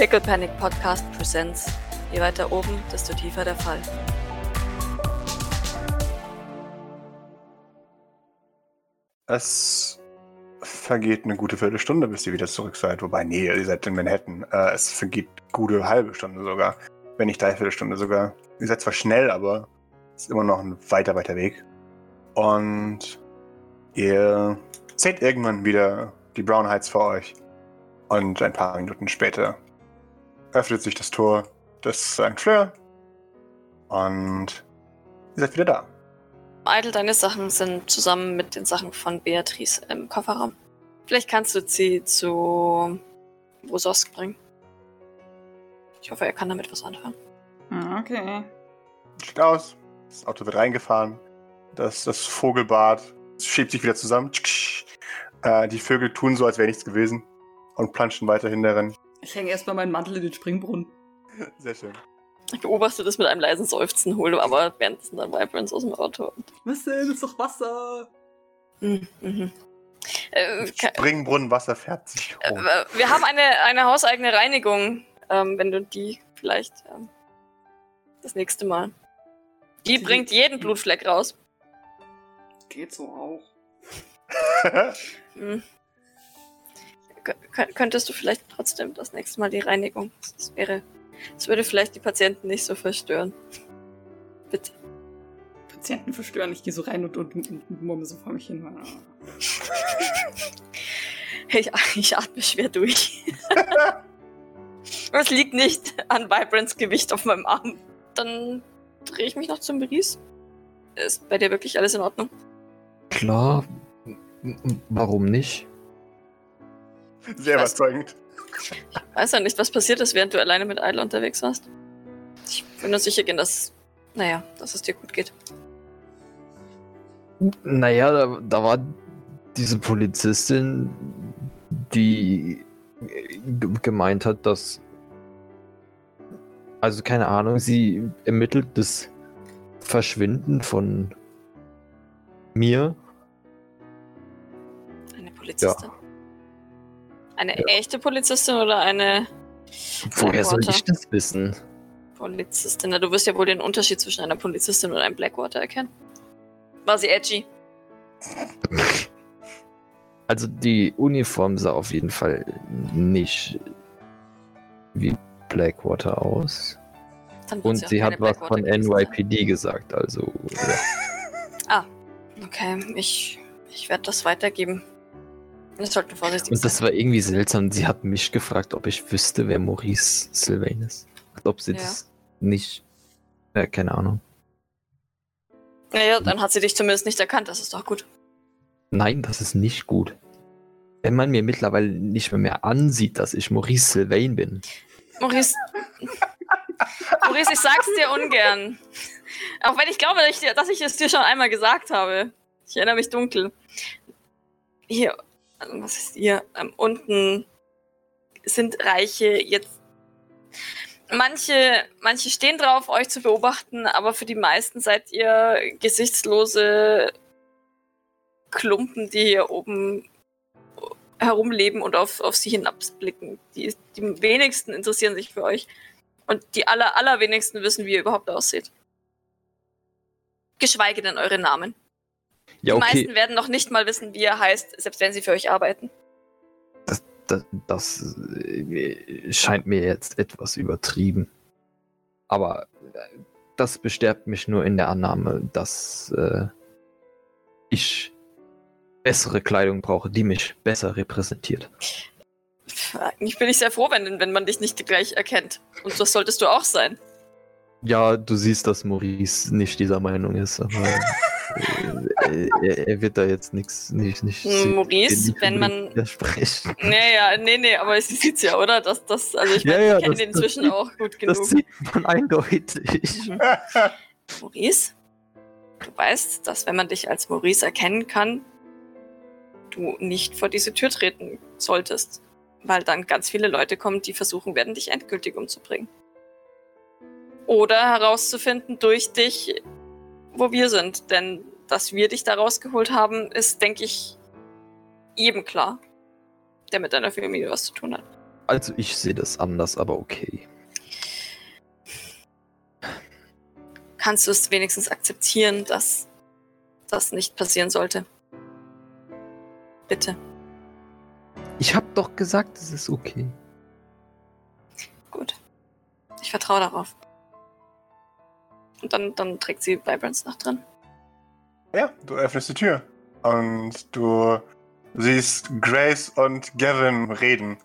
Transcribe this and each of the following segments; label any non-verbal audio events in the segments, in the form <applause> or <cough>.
Pickle Panic Podcast Presents. Je weiter oben, desto tiefer der Fall. Es vergeht eine gute Viertelstunde, bis ihr wieder zurück seid. Wobei, nee, ihr seid in Manhattan. Äh, es vergeht gute halbe Stunde sogar. Wenn nicht dreiviertel Stunde sogar. Ihr seid zwar schnell, aber es ist immer noch ein weiter, weiter Weg. Und ihr seht irgendwann wieder die Brown Heights vor euch. Und ein paar Minuten später öffnet sich das Tor des St. Fleur. Und ihr seid wieder da. Eitel, deine Sachen sind zusammen mit den Sachen von Beatrice im Kofferraum. Vielleicht kannst du sie zu Brososk bringen. Ich hoffe, er kann damit was anfangen. Ah, Okay. Sieht aus. Das Auto wird reingefahren. Das, das Vogelbad schiebt sich wieder zusammen. Äh, die Vögel tun so, als wäre nichts gewesen. Und planschen weiterhin darin. Ich hänge erstmal meinen Mantel in den Springbrunnen. Sehr schön. Ich beobachte das mit einem leisen Seufzen, hole aber währenddessen dann Vibrance aus dem Auto. Was denn? Das ist doch Wasser. Mhm. Mhm. Äh, ka- Springbrunnen, Wasser fährt sich äh, hoch. wir haben eine, eine hauseigene Reinigung, ähm, wenn du die vielleicht ähm, das nächste Mal. Die Die- bringt jeden Blutfleck raus. Geht so auch. <laughs> Hm. Kö- kö- Könntest du vielleicht trotzdem das nächste Mal die Reinigung? Das wäre. Das würde vielleicht die Patienten nicht so verstören. Bitte. Patienten verstören. Ich gehe so rein und, und, und, und murmel so vor mich hin. <laughs> Ich, ich atme schwer durch. <laughs> Es liegt nicht an Vibrants Gewicht auf meinem Arm. Dann drehe ich mich noch zum Bries. Ist bei dir wirklich alles in Ordnung? Klar. Warum nicht? Sehr Was? überzeugend. Weiß ja nicht, was passiert ist, während du alleine mit Idle unterwegs warst. Ich will nur sicher gehen, dass. Naja, dass es dir gut geht. Naja, da, da war diese Polizistin, die g- gemeint hat, dass. Also keine Ahnung, sie ermittelt das Verschwinden von mir. Eine Polizistin. Eine echte Polizistin oder eine Woher soll ich das wissen? Polizistin? Na, du wirst ja wohl den Unterschied zwischen einer Polizistin und einem Blackwater erkennen. War sie edgy? Also die Uniform sah auf jeden Fall nicht wie Blackwater aus. Und sie keine hat was von. NYPD gesagt, also. Ja. Okay, ich, ich werde das weitergeben. Wir sollten vorsichtig Und das war irgendwie seltsam. Sie hat mich gefragt, ob ich wüsste, wer Maurice Sylvain ist. Als Ob sie Ja. das nicht. Äh, keine Ahnung. Naja, dann hat sie dich zumindest nicht erkannt, das ist doch gut. Nein, das ist nicht gut. Wenn man mir mittlerweile nicht mehr, mehr ansieht, dass ich Maurice Sylvain bin. Maurice. <laughs> Maurice, ich sag's dir ungern. Auch wenn ich glaube, dass ich, dass ich es dir schon einmal gesagt habe. Ich erinnere mich dunkel. Hier, was ist hier? Ähm, unten sind Reiche jetzt. Manche, manche stehen drauf, euch zu beobachten, aber für die meisten seid ihr gesichtslose Klumpen, die hier oben herumleben und auf, auf sie hinabblicken. Die, die wenigsten interessieren sich für euch. Und die aller, allerwenigsten wissen, wie ihr überhaupt aussieht. Geschweige denn eure Namen. Ja, Die okay. meisten werden noch nicht mal wissen, wie ihr heißt, selbst wenn sie für euch arbeiten. Das, das äh, scheint mir jetzt etwas übertrieben. Aber äh, das bestärkt mich nur in der Annahme, dass äh, ich bessere Kleidung brauche, die mich besser repräsentiert. Eigentlich bin ich sehr froh, wenn, wenn man dich nicht gleich erkennt. Und das solltest du auch sein. Ja, du siehst, dass Maurice nicht dieser Meinung ist, aber <laughs> er, er wird da jetzt nichts nicht, nicht Hm, Maurice, wenn man- unbedingt widersprechen. Nee, ja, nee, nee, aber sie sieht's ja, oder? Das, das, also ich Ja, ja, ich kenne das- den das inzwischen sieht- auch gut Das genug. sieht man eindeutig. Mhm. Maurice, du weißt, dass wenn man dich als Maurice erkennen kann, du nicht vor diese Tür treten solltest. Weil dann ganz viele Leute kommen, die versuchen werden, dich endgültig umzubringen. Oder herauszufinden durch dich, wo wir sind. Denn dass wir dich da rausgeholt haben, ist, denke ich, jedem klar, der mit deiner Familie was zu tun hat. Also ich sehe das anders, aber okay. Kannst du es wenigstens akzeptieren, dass das nicht passieren sollte? Bitte. Ich habe doch gesagt, es ist okay. Gut. Ich vertraue darauf. Und dann, dann trägt sie Vibrance nach drin. Ja, du öffnest die Tür und du siehst Grace und Gavin reden.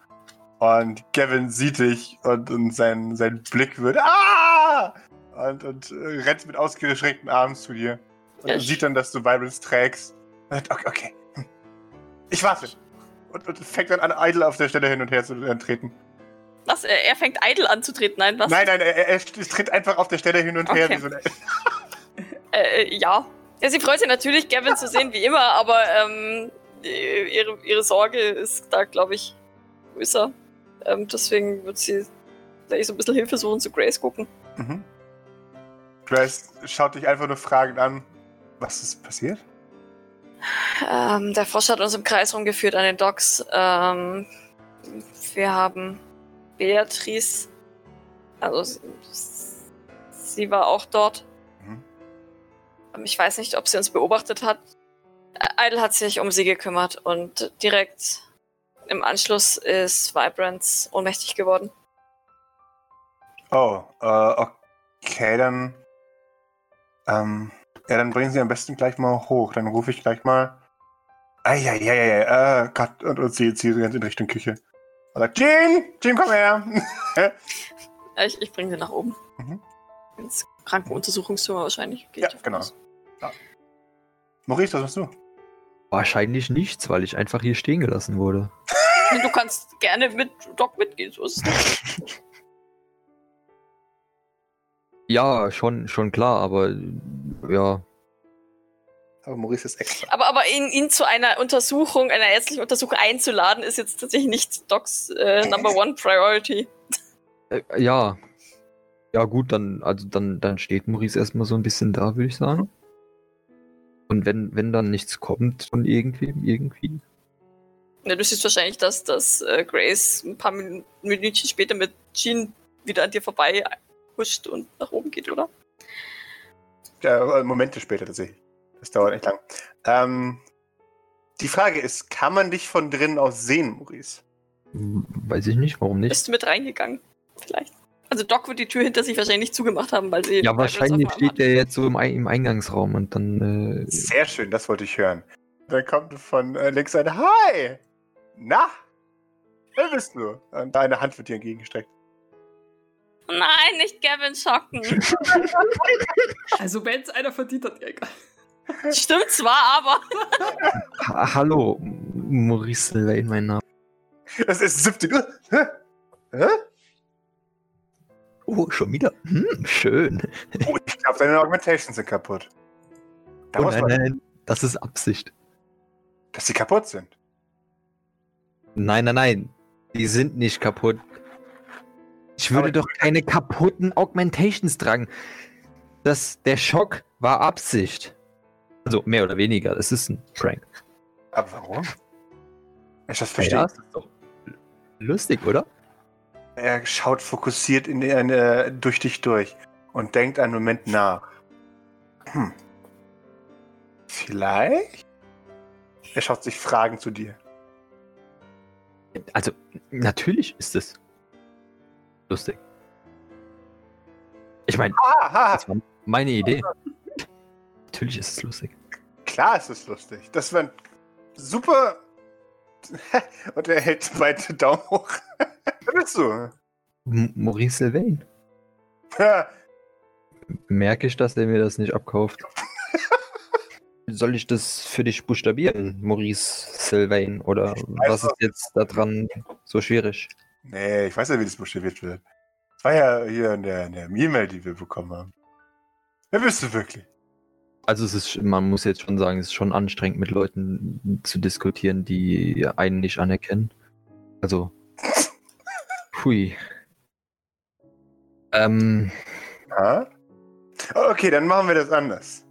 Und Gavin sieht dich und, und sein, sein Blick wird ah! und, und rennt mit ausgestreckten Armen zu dir. Und Ja, sieht dann, dass du Vibrance trägst. Und okay, okay. hm. Ich warte. Und, und fängt dann an, Idle auf der Stelle hin und her zu äh, treten. Was? Er, er fängt Idle anzutreten. Nein, was? Nein, nein, er, er, tritt einfach auf der Stelle hin und her. Okay. Wie so <laughs> Äh, äh, ja. ja. Sie freut sich natürlich, Gavin zu sehen, wie immer, aber ähm, ihre, ihre Sorge ist da, glaube ich, größer. Ähm, deswegen wird sie gleich so ein bisschen Hilfe suchen zu Grace gucken. mhm. Grace schaut dich einfach nur fragend an. Was ist passiert? Ähm, der Frosch hat uns im Kreis rumgeführt an den Docks. Ähm, wir haben Beatrice, also sie, sie war auch dort. Mhm. Ähm, Ich weiß nicht, ob sie uns beobachtet hat. Idle hat sich um sie gekümmert und direkt im Anschluss ist Vibrance ohnmächtig geworden. Oh, äh, okay, dann. Ähm, ja, dann bringen Sie am besten gleich mal hoch. Dann rufe ich gleich mal. Eieieiei, äh, Gott, und, und sie zieht ganz in Richtung Küche. Und sagt, Jean, Jean, komm her. <laughs> Ich, ich bringe sie nach oben. Mhm. Ins Krankenuntersuchungszimmer wahrscheinlich. Gehe Ja, genau. aus. Maurice, was machst du? Wahrscheinlich nichts, weil ich einfach hier stehen gelassen wurde. <laughs> Du kannst gerne mit Doc mitgehen, so ist es. Ja, schon, schon klar, aber ja. Aber Maurice ist extra. Aber, aber ihn, ihn zu einer Untersuchung, einer ärztlichen Untersuchung einzuladen, ist jetzt tatsächlich nicht Docs äh, Number One Priority. Äh, ja. Ja, gut, dann, also dann, dann steht Maurice erstmal so ein bisschen da, würde ich sagen. Und wenn, wenn dann nichts kommt von irgendwem, irgendwie. Ja, du siehst wahrscheinlich, dass, dass äh, Grace ein paar Min Minütchen später mit Jean wieder an dir vorbei huscht und nach oben geht, oder? Ja, Momente später tatsächlich. Das dauert echt lang. Ähm, die Frage ist, kann man dich von drinnen aus sehen, Maurice? Weiß ich nicht, warum nicht. Bist du mit reingegangen? Vielleicht. Also Doc wird die Tür hinter sich wahrscheinlich nicht zugemacht haben, weil sie. Ja, wahrscheinlich steht der jetzt so im, im Eingangsraum und dann. Äh, Sehr schön, das wollte ich hören. Dann kommt von äh, links ein Hi! Na? Wer bist du? Und deine Hand wird dir entgegengestreckt. Nein, nicht Gavin schocken. <laughs> <laughs> Also wenn es einer verdient hat, ja egal. <laughs> Stimmt zwar, aber. ha Hallo, Maurice Sylvain, mein Name. Das ist 70. Hä? Hä? Oh, schon wieder? Hm, schön. Oh, ich glaube, deine Augmentations sind kaputt. Da Oh nein, man, nein, das ist Absicht. dass sie kaputt sind. Nein, nein, nein. Die sind nicht kaputt. Ich würde Aber- doch keine kaputten Augmentations tragen. Das, der Schock war Absicht. Also mehr oder weniger. Es ist ein Prank. Aber warum? Ich das Ja, verstehe. das ist doch lustig, oder? Er schaut fokussiert in eine, durch dich durch und denkt einen Moment nach. Hm. Vielleicht? Er schaut sich Fragen zu dir. Also, natürlich ist es lustig. Ich meine, das war meine Idee. Natürlich ist es lustig. klar ist es lustig. Das war ein super. <laughs> Und er hält beide Daumen hoch. Wer bist du? M Maurice Sylvain. Merke ich, dass er mir das nicht abkauft? <laughs> Soll ich das für dich buchstabieren, Maurice Sylvain? Oder was ist jetzt daran so schwierig? nee, ich weiß ja, wie das buchstabiert wird. Das war ja hier in der, in der E-Mail, die wir bekommen haben. Wer bist du wirklich? Also es ist, man muss jetzt schon sagen, es ist schon anstrengend, mit Leuten zu diskutieren, die einen nicht anerkennen. Also, hui. Ähm, Ja? Okay, dann machen wir das anders.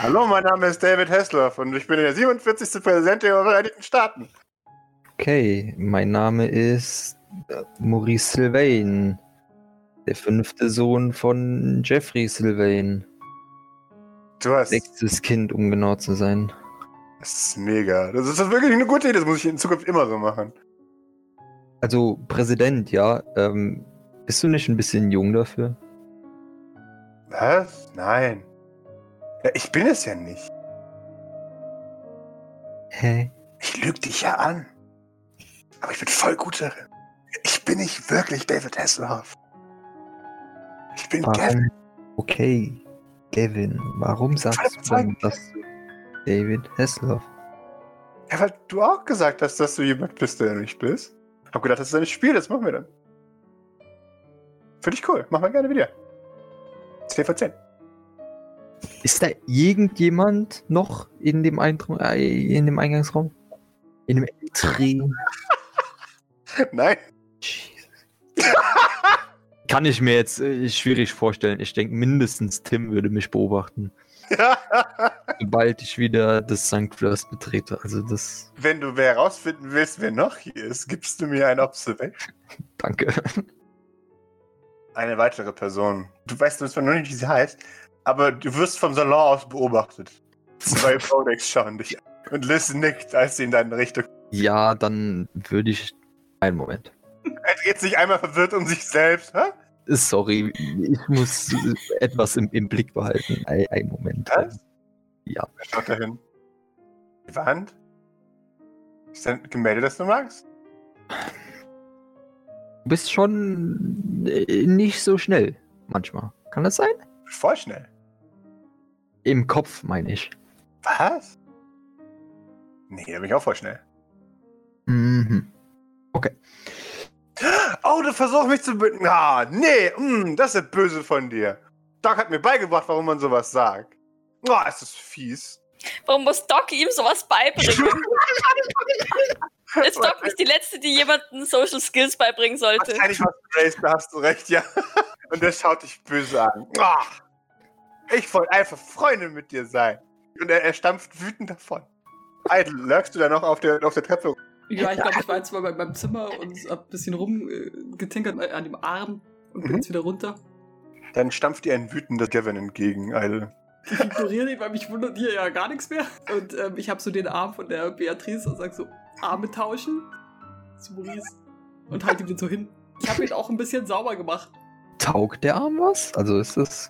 Hallo, mein Name ist David Hasselhoff und ich bin der 47. Präsident der Vereinigten Staaten. okay, mein Name ist Maurice Sylvain. Der fünfte Sohn von Jeffrey Sylvain. Du hast. Sechstes Kind, um genau zu sein. Das ist mega. Das ist wirklich eine gute Idee. Das muss ich in Zukunft immer so machen. Also, Präsident, ja. Ähm, bist du nicht ein bisschen jung dafür? Was? Nein. Ja, ich bin es ja nicht. Hä? Ich lüge dich ja an. Aber ich bin voll gut darin. Ich bin nicht wirklich David Hasselhoff. Ich bin Gavin. Okay, Gavin, warum sagst du dann, dass du David Hasselhoff? Ja, weil du auch gesagt hast, dass du jemand bist, der du nicht bist. Hab gedacht, das ist ein Spiel, das machen wir dann. Finde ich cool. Machen wir gerne wieder. 10 von 10. Ist da irgendjemand noch in dem, Eindru äh, in dem Eingangsraum? In dem Entry? <laughs> Nein. Jesus. <laughs> Kann ich mir jetzt äh, schwierig vorstellen. Ich denke, mindestens Tim würde mich beobachten, <laughs> sobald ich wieder das St. Fleurs betrete. Also das, Wenn du herausfinden willst, wer noch hier ist, gibst du mir ein Observation. <laughs> danke. Eine weitere Person. Du weißt zwar noch nicht, wie sie heißt, aber du wirst vom Salon aus beobachtet. Zwei <laughs> Codex schauen dich an. Und Liz nickt, als sie in deine Richtung. Ja, dann würde ich. Einen Moment. Er dreht sich einmal verwirrt um sich selbst. Hä? Sorry, ich muss etwas im, im Blick behalten. Ein, einen Moment. Was? Ja. Er schaut dahin. Die Wand? Ist dein Gemälde, das du magst? Du bist schon äh, nicht so schnell manchmal. Kann das sein? Voll schnell. Im Kopf, meine ich. Was? Nee, da bin ich auch voll schnell. Mhm. Oh, du versuchst mich zu bitten. Ah, nee, mm, das ist böse von dir. Doc hat mir beigebracht, warum man sowas sagt. Oh, ist das fies. Warum muss Doc ihm sowas beibringen? <laughs> Ist Doc nicht die Letzte, die jemanden Social Skills beibringen sollte? Wahrscheinlich was Grace, da hast du recht, ja. <laughs> Und der schaut dich böse an. Ah, ich wollte einfach Freunde mit dir sein. Und er, er stampft wütend davon. Idle, lurkst du da noch auf der, auf der Treppe? Ja, ich glaube, ich war jetzt mal bei meinem Zimmer und hab ein bisschen rumgetinkert an dem Arm und bin Mhm. jetzt wieder runter. Dann stampft dir ein wütender Gavin entgegen, Idle. Ich ignoriere ihn, weil mich wundert hier ja gar nichts mehr. Und ähm, ich habe so den Arm von der Beatrice und sag so, Arme tauschen zu Maurice und halte ihm den so hin. Ich habe ihn auch ein bisschen sauber gemacht. Taugt der Arm was? Also ist das.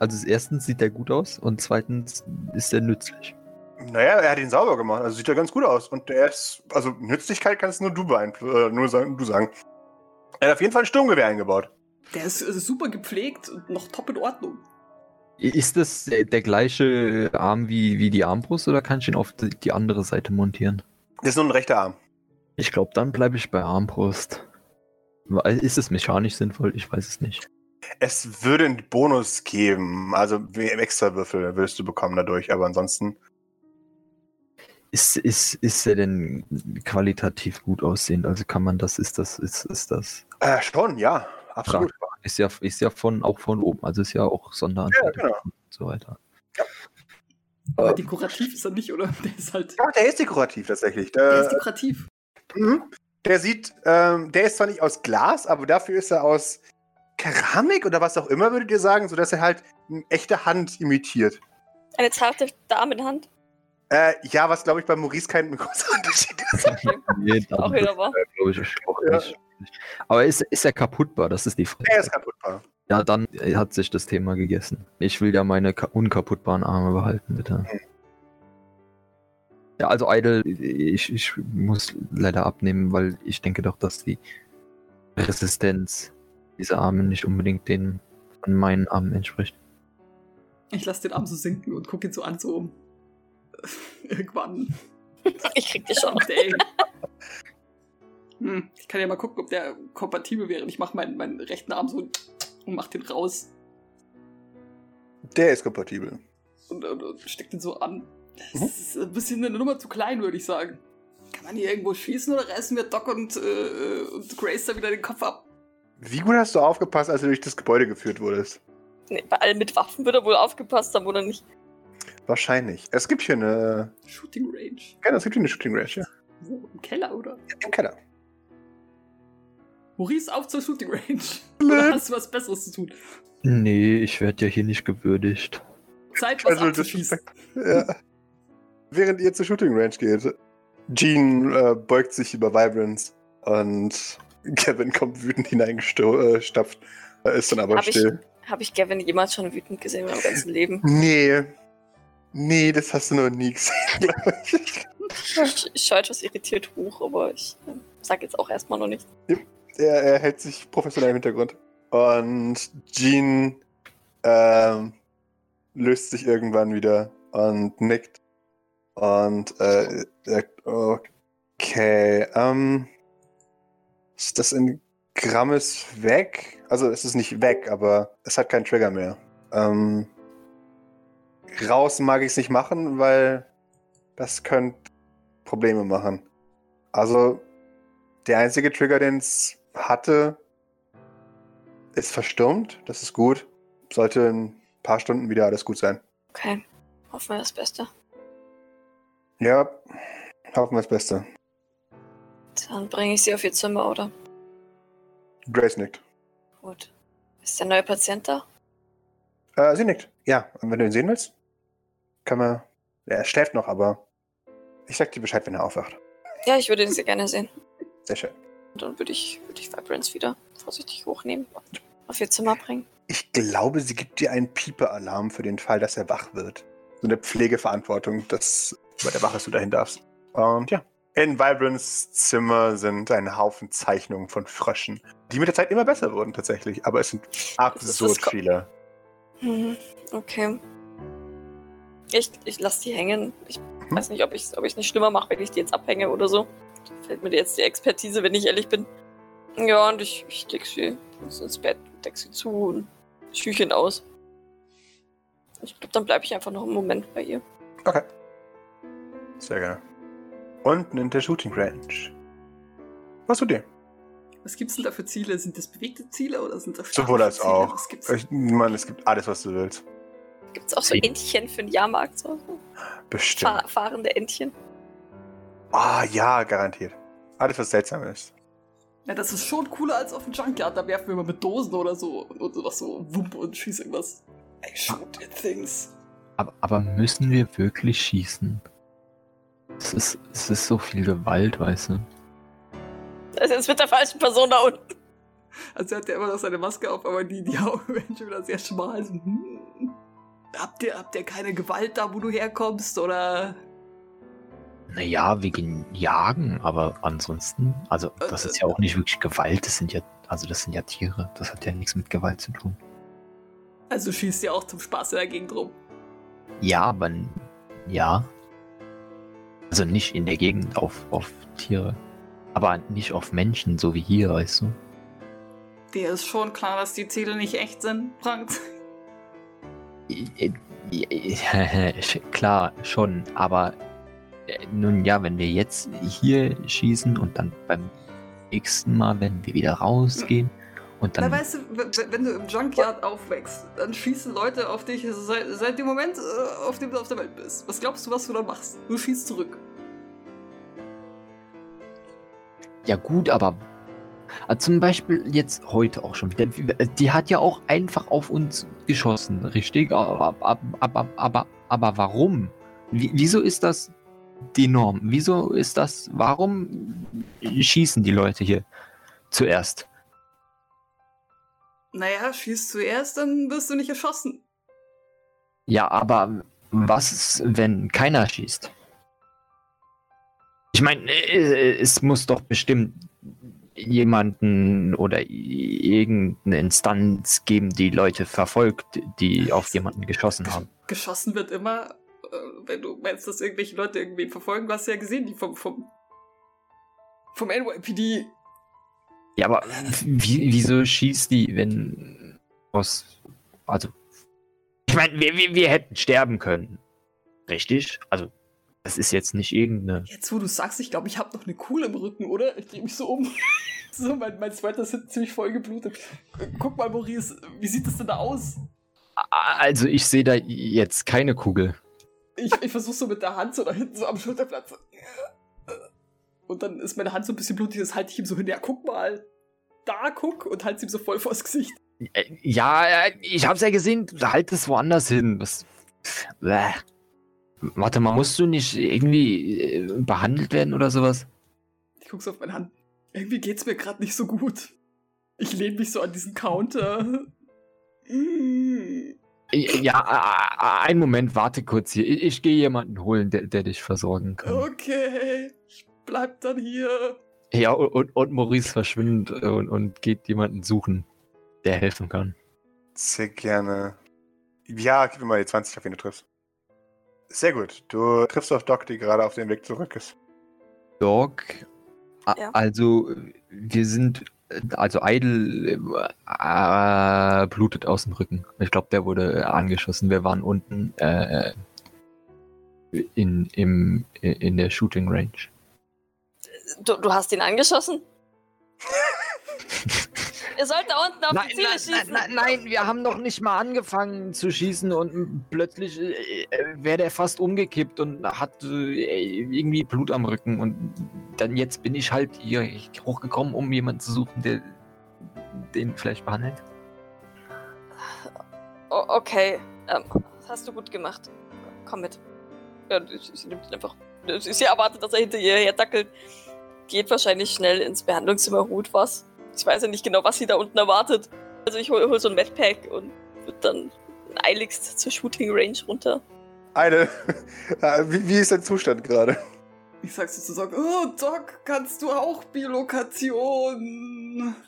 Also erstens sieht der gut aus und zweitens ist der nützlich. Naja, er hat ihn sauber gemacht, also sieht er ganz gut aus. Und er ist, also Nützlichkeit kannst nur du beeinflussen, äh, nur sagen, du sagen. Er hat auf jeden Fall ein Sturmgewehr eingebaut. Der ist, äh, super gepflegt und noch top in Ordnung. Ist das der, der gleiche Arm wie, wie die Armbrust oder kann ich ihn auf die, die andere Seite montieren? Das ist nur ein rechter Arm. Ich glaube, dann bleibe ich bei Armbrust. Ist es mechanisch sinnvoll? Ich weiß es nicht. Es würde einen Bonus geben, also extra Würfel würdest du bekommen dadurch, aber ansonsten. Ist, ist, ist er denn qualitativ gut aussehend? Also kann man das, ist das, ist, ist das Äh, schon, ja, absolut. tragbar? Ist ja, ist ja von, auch von oben, also ist ja auch Sonderanfertigung Ja, genau. und so weiter. Aber dekorativ ist er nicht, oder? <laughs> Der ist halt. Ja, der ist dekorativ tatsächlich. Der Der, ist dekorativ. mhm. der sieht, ähm, der ist zwar nicht aus Glas, aber dafür ist er aus Keramik oder was auch immer, würdet ihr sagen, sodass er halt eine echte Hand imitiert. Eine zarte Damenhand? Äh, ja, was glaube ich bei Maurice kein <laughs> großer Unterschied ist. <laughs> Nee, Auch wieder glaube ich auch Ja. nicht. Aber ist, ist er kaputtbar? Das ist die Frage. Er ist kaputtbar. Ja, dann äh, hat sich das Thema gegessen. Ich will ja meine ka- unkaputtbaren Arme behalten, bitte. Ja, also Idle, ich, ich muss leider abnehmen, weil ich denke doch, dass die Resistenz dieser Arme nicht unbedingt den von meinen Armen entspricht. Ich lasse den Arm so sinken und gucke ihn so an, so. <laughs> Irgendwann. <laughs> Ich krieg dich schon. Hm, ich kann ja mal gucken, ob der kompatibel wäre. Ich mache meinen, meinen rechten Arm so und mach den raus Der ist kompatibel. und, und, und steck den so an. Das Mhm. ist ein bisschen eine Nummer zu klein, würde ich sagen. Kann man hier irgendwo schießen oder reißen wir Doc und, äh, und Grace da wieder den Kopf ab? Wie gut hast du aufgepasst, als du durch das Gebäude geführt wurdest? Nee, bei allen mit Waffen wird er wohl aufgepasst haben, oder nicht? Wahrscheinlich. Es gibt hier eine. Shooting Range. Ja, es gibt hier eine Shooting Range, ja. Wo? Im Keller, oder? Im Keller. Maurice, auf zur Shooting Range. Oder hast du was Besseres zu tun? Nee, ich werde ja hier nicht gewürdigt. Zeit, was Also, abzuschießen. Ja. Während ihr zur Shooting Range geht, Jean äh, beugt sich über Vibrance und <laughs> Kevin kommt wütend hineingestapft. Er ist dann aber Hab ich- still. Habe ich Gavin jemals schon wütend gesehen in meinem ganzen Leben? Nee. Nee, das hast du noch nie gesehen, <laughs> glaube ich. Ich, ich schaue etwas irritiert hoch, aber ich äh, sag jetzt auch erstmal noch nichts. Er, er hält sich professionell im Hintergrund. Und Jean ähm, löst sich irgendwann wieder und nickt. Und äh, sagt, okay, ähm, ist das in Grammes weg? Also es ist nicht weg, aber es hat keinen Trigger mehr. Ähm, raus mag ich es nicht machen, weil das könnte Probleme machen. Also der einzige Trigger, den es hatte, ist verstummt. Das ist gut. Sollte in ein paar Stunden wieder alles gut sein. Okay, hoffen wir das Beste. Ja, hoffen wir das Beste. Dann bringe ich sie auf ihr Zimmer, oder? Grace nickt. Gut. Ist der neue Patient da? Äh, sie nickt. Ja, und wenn du ihn sehen willst, kann man. Er schläft noch, aber ich sag dir Bescheid, wenn er aufwacht. Ja, ich würde ihn sehr gerne sehen. Sehr schön. Und dann würde ich, würde ich Vibrance wieder vorsichtig hochnehmen und auf ihr Zimmer bringen. Ich glaube, sie gibt dir einen Pieper-Alarm für den Fall, dass er wach wird. So eine Pflegeverantwortung, dass bei der Wache du dahin darfst. Und ja. In Vibrants Zimmer sind ein Haufen Zeichnungen von Fröschen, die mit der Zeit immer besser wurden tatsächlich, aber es sind absurd viele. Mhm, okay. Ich, ich lasse die hängen. Ich Mhm. weiß nicht, ob ich es ob ich's nicht schlimmer mache, wenn ich die jetzt abhänge oder so. Da fällt mir jetzt die Expertise, wenn ich ehrlich bin. Ja, und ich, ich leg sie ins Bett, deck sie zu und Schüchen aus. Ich glaube, dann bleibe ich einfach noch einen Moment bei ihr. Okay. Sehr gerne. Unten in der Shooting Range. Was tut ihr? Was gibt's denn da für Ziele? Sind das bewegte Ziele oder sind das Sowohl als Ziele? auch. Ich meine, es gibt alles, was du willst. Gibt es auch so Entchen für den Jahrmarkt? So? Bestimmt. Fahr fahrende Entchen? Ah, ja, garantiert. Alles, was seltsam ist. Ja, das ist schon cooler als auf dem Junkyard. Da werfen wir mal mit Dosen oder so und sowas so Wump und schießen irgendwas. I shoot at things. Aber, aber müssen wir wirklich schießen? Es ist, es ist so viel Gewalt, weißt du? Das ist mit der falschen Person da unten. Also er hat ja immer noch seine Maske auf, aber die, die <laughs> Augen werden schon wieder sehr schmal. So, hm. Habt ihr, habt ihr keine Gewalt da, wo du herkommst? Oder Naja, wegen Jagen, aber ansonsten, also das ist ja auch nicht wirklich Gewalt, das sind ja, also das sind ja Tiere, das hat ja nichts mit Gewalt zu tun. also schießt ihr auch zum Spaß in der Gegend rum? Ja, aber ja. Also nicht in der Gegend auf, auf Tiere. Aber nicht auf Menschen, so wie hier, weißt du? Dir ist schon klar, dass die Ziele nicht echt sind, Frank. <laughs> Klar, schon, aber äh, nun ja, wenn wir jetzt hier schießen und dann beim nächsten Mal, wenn wir wieder rausgehen und Na, dann. weißt du, wenn du im Junkyard aufwächst, dann schießen Leute auf dich seit, seit dem Moment, äh, auf dem du auf der Welt bist. Was glaubst du, was du dann machst? Du schießt zurück. Ja gut, aber äh, zum Beispiel jetzt heute auch schon wieder. Die, die hat ja auch einfach auf uns geschossen, richtig? Aber, aber, aber, aber, warum? Wie, wieso ist das die Norm? Wieso ist das, warum schießen die Leute hier zuerst? Naja, schießt zuerst, dann wirst du nicht erschossen. Ja, aber was ist, wenn keiner schießt? Ich meine, äh, es muss doch bestimmt jemanden oder irgendeine Instanz geben, die Leute verfolgt, die auf jemanden geschossen haben. Geschossen wird immer, äh, wenn du meinst, dass irgendwelche Leute irgendwen verfolgen. Du hast ja gesehen, die vom, vom, vom NYPD. Ja, aber wie, wieso schießt die, wenn aus. Also. Ich meine, wir, wir, wir hätten sterben können. Richtig? Also, das ist jetzt nicht irgendeine. Jetzt, wo du sagst, ich glaube, ich habe noch eine Kuhle im Rücken, oder? Ich drehe mich so um. <laughs> so, mein, mein Sweater ist hinten ziemlich voll geblutet. Guck mal, Maurice, wie sieht das denn da aus? Also, ich sehe da jetzt keine Kugel. Ich, ich versuche so mit der Hand so da hinten so am Schulterplatz. Und dann ist meine Hand so ein bisschen blutig, das halte ich ihm so hin. Ja, guck mal. da guck und halt ihm so voll vors Gesicht. Äh, Ja, äh, ich hab's ja gesehen. Halt es woanders hin. Was? Bäh. Warte mal, musst du nicht irgendwie äh, behandelt werden oder sowas? Ich guck's auf meine Hand. Irgendwie geht's mir gerade nicht so gut. Ich lehne mich so an diesen Counter. Äh, Ja, äh, einen Moment, warte kurz hier. Ich, ich gehe jemanden holen, der, der dich versorgen kann. Okay, ich bleib dann hier. Ja, und, und, und Maurice verschwindet und, und geht jemanden suchen, der helfen kann. Sehr gerne. Ja, gib mir mal die 20, auf wen du triffst. Sehr gut. Du triffst auf Doc, die gerade auf dem Weg zurück ist. Doc, Ja. also wir sind, also Idle äh, blutet aus dem Rücken. Ich glaube, der wurde äh, angeschossen. Wir waren unten äh, in, im, in der Shooting Range. Du, du hast ihn angeschossen? <laughs> Ihr sollt da unten auf die Ziele schießen. nein, wir haben noch nicht mal angefangen zu schießen und plötzlich äh, wäre der fast umgekippt und hat äh, irgendwie Blut am Rücken und dann jetzt bin ich halt hier hochgekommen, um jemanden zu suchen, der den vielleicht behandelt. O- okay, ähm, das hast du gut gemacht. Komm mit. Ja, sie, nimmt ihn einfach. Sie, sie erwartet, dass er hinter ihr her dackelt. Geht wahrscheinlich schnell ins Behandlungszimmer, ruht was. Ich weiß ja nicht genau, was sie da unten erwartet. Also ich hole hol so ein Medpack und wird dann eiligst zur Shooting Range runter. Eine. Äh, <laughs> wie, wie ist dein Zustand gerade? Ich sag sozusagen, oh Doc, kannst du auch Bilokation? <laughs>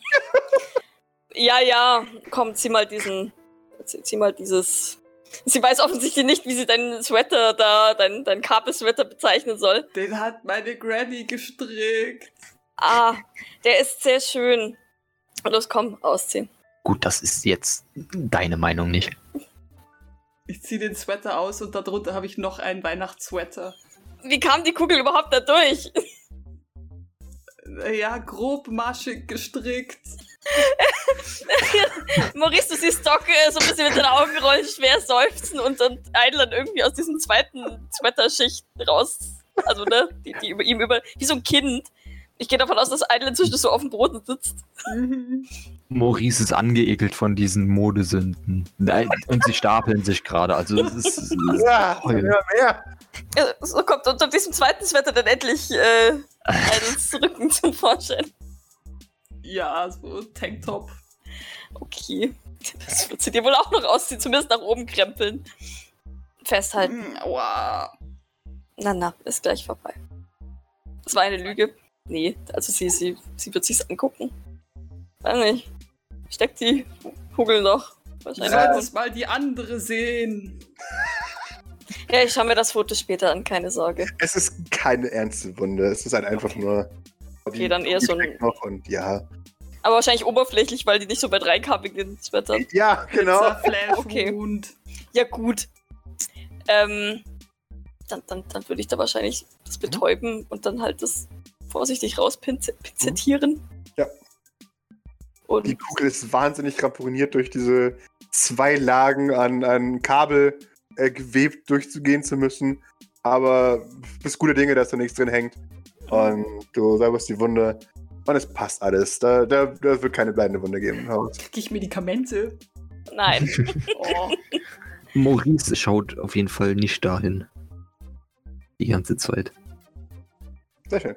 Ja, ja, komm, zieh mal diesen. Zieh, zieh mal dieses. Sie weiß offensichtlich nicht, wie sie deinen Sweater da, dein, dein Kabelsweater bezeichnen soll. Den hat meine Granny gestrickt. Ah, der ist sehr schön. Los, komm, ausziehen. Gut, das ist jetzt deine Meinung nicht. Ich zieh den Sweater aus und darunter habe ich noch einen Weihnachtssweater. Wie kam die Kugel überhaupt da durch? Äh, Ja, grobmaschig gestrickt. <laughs> Maurice, du siehst Doc äh, so ein bisschen mit den Augenrollen schwer seufzen und dann Eidland irgendwie aus diesem zweiten Sweaterschicht raus. Also, ne, die, die über ihm über. Wie so ein Kind. Ich gehe davon aus, dass Eidland zwischen so auf dem Boden sitzt. Maurice ist angeekelt von diesen Modesünden. Nein, Und sie stapeln sich gerade. Also es ist, Ja, Heul. mehr, mehr. Ja, So kommt unter diesem zweiten Sweater dann endlich äh, Eidlands Rücken zum Vorschein. Ja, so Tanktop. Okay. Das wird sie dir wohl auch noch ausziehen, zumindest nach oben krempeln. Festhalten. Mm, Aua. Na, na, ist gleich vorbei. Das war eine Lüge. Nee, also sie, sie, sie wird sich's angucken. Weiß nicht. Steckt die Kugel noch. Du Wahrscheinlich. solltest mal die andere sehen. <laughs> Ja, ich schaue mir das Foto später an, keine Sorge. Es ist keine ernste Wunde. Es ist halt einfach nur. Okay, dann eher so ein- Noch und ja. Aber wahrscheinlich oberflächlich, weil die nicht so weit reinkam in den Sweatern. Ja, genau. Okay. Wound. Ja, gut. Ähm, dann, dann, dann würde ich da wahrscheinlich das betäuben und dann halt das vorsichtig rauspinzettieren. Ja. Und Die Kugel ist wahnsinnig ramponiert durch diese zwei Lagen an, an Kabel äh, gewebt durchzugehen zu müssen. Aber du bist gute Dinge, dass da nichts drin hängt. Und du säuberst die Wunde. Und es passt alles. Da, da, da wird keine bleibende Wunde geben im Haus. Krieg ich Medikamente? nein. <laughs> Oh. Maurice schaut auf jeden Fall nicht dahin. Die ganze Zeit. Sehr schön.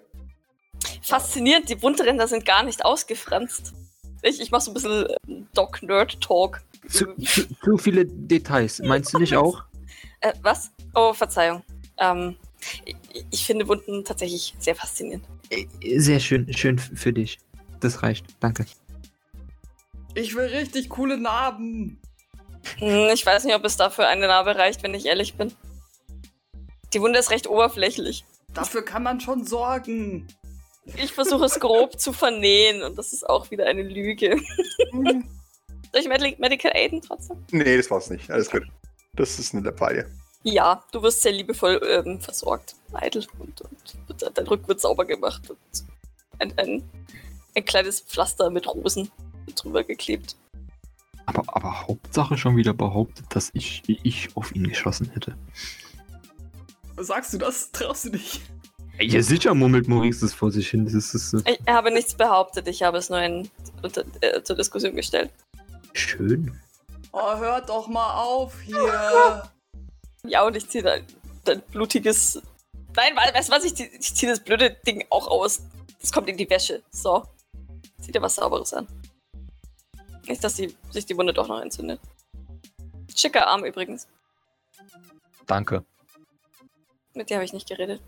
Faszinierend, die Wundränder sind gar nicht ausgefranst. Ich, ich mach so ein bisschen äh, Doc-Nerd-Talk. Zu, zu, zu viele Details. Meinst du nicht auch? <laughs> Äh, was? Oh, Verzeihung. Ähm, ich, ich finde Wunden tatsächlich sehr faszinierend. Äh, Sehr schön, schön für dich. Das reicht. Danke. Ich will richtig coole Narben. Hm, Ich weiß nicht, ob es dafür eine Narbe reicht, wenn ich ehrlich bin. Die Wunde ist recht oberflächlich. Dafür kann man schon sorgen. Ich versuche es grob zu vernähen und das ist auch wieder eine Lüge. <laughs> Soll ich Medi Medical Aiden trotzdem? Nee, das war's nicht. Alles gut. Das ist eine Lappalie. Ja, du wirst sehr liebevoll ähm, versorgt, Eitel, und, und dein Rücken wird sauber gemacht und ein, ein, ein kleines Pflaster mit Rosen drüber geklebt. Aber, aber Hauptsache schon wieder behauptet, dass ich, ich auf ihn geschossen hätte. Sagst du das? Traust du dich? Ja, sicher murmelt Maurice das vor sich hin. Das ist, das ist Ich habe nichts behauptet, ich habe es nur in, unter, äh, zur Diskussion gestellt. schön. Oh, hört doch mal auf hier. <laughs> Ja, und ich ziehe dein, dein blutiges. Nein, weißt du was? Ich, zieh- ich ziehe das blöde Ding auch aus. Das kommt in die Wäsche. So. Zieh dir was Sauberes an. Nicht, dass die, sich die Wunde doch noch entzündet. Schicker Arm übrigens. Danke. Mit dir habe ich nicht geredet.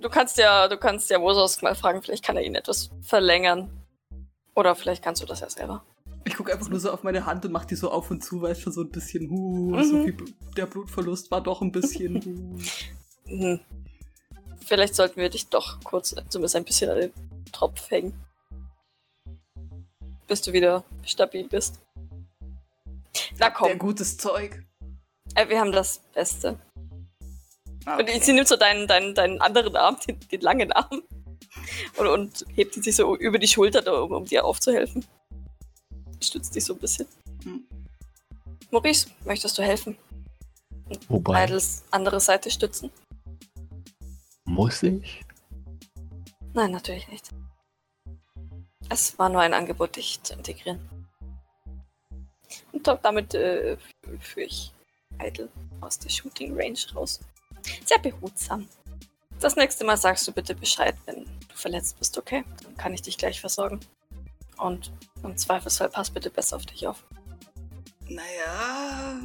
Du kannst ja, du kannst ja Wosos mal fragen, vielleicht kann er ihn etwas verlängern. Oder vielleicht kannst du das ja selber. Ich gucke einfach nur so auf meine Hand und mach die so auf und zu, weil schon so ein bisschen, huh, Mhm. so viel, der Blutverlust war doch ein bisschen, huh. <laughs> Hm. Vielleicht sollten wir dich doch kurz zumindest ein bisschen an den Tropf hängen. Bis du wieder stabil bist. Na Der komm, gutes Zeug. äh, wir haben das Beste. Ah, Und sie nimmt so deinen, deinen, deinen anderen Arm, den, den langen Arm, und, und hebt ihn sich so über die Schulter, da, um, um dir aufzuhelfen. Stützt dich so ein bisschen. Hm. Maurice, möchtest du helfen? Wobei, Idles andere Seite stützen? muss ich? Nein, natürlich nicht. Es war nur ein Angebot, dich zu integrieren. Und damit äh, fü- führe ich Idle aus der Shooting Range raus. Sehr behutsam. Das nächste Mal sagst du bitte Bescheid, wenn du verletzt bist, okay? Dann kann ich dich gleich versorgen. Und im Zweifelsfall pass bitte besser auf dich auf. Naja,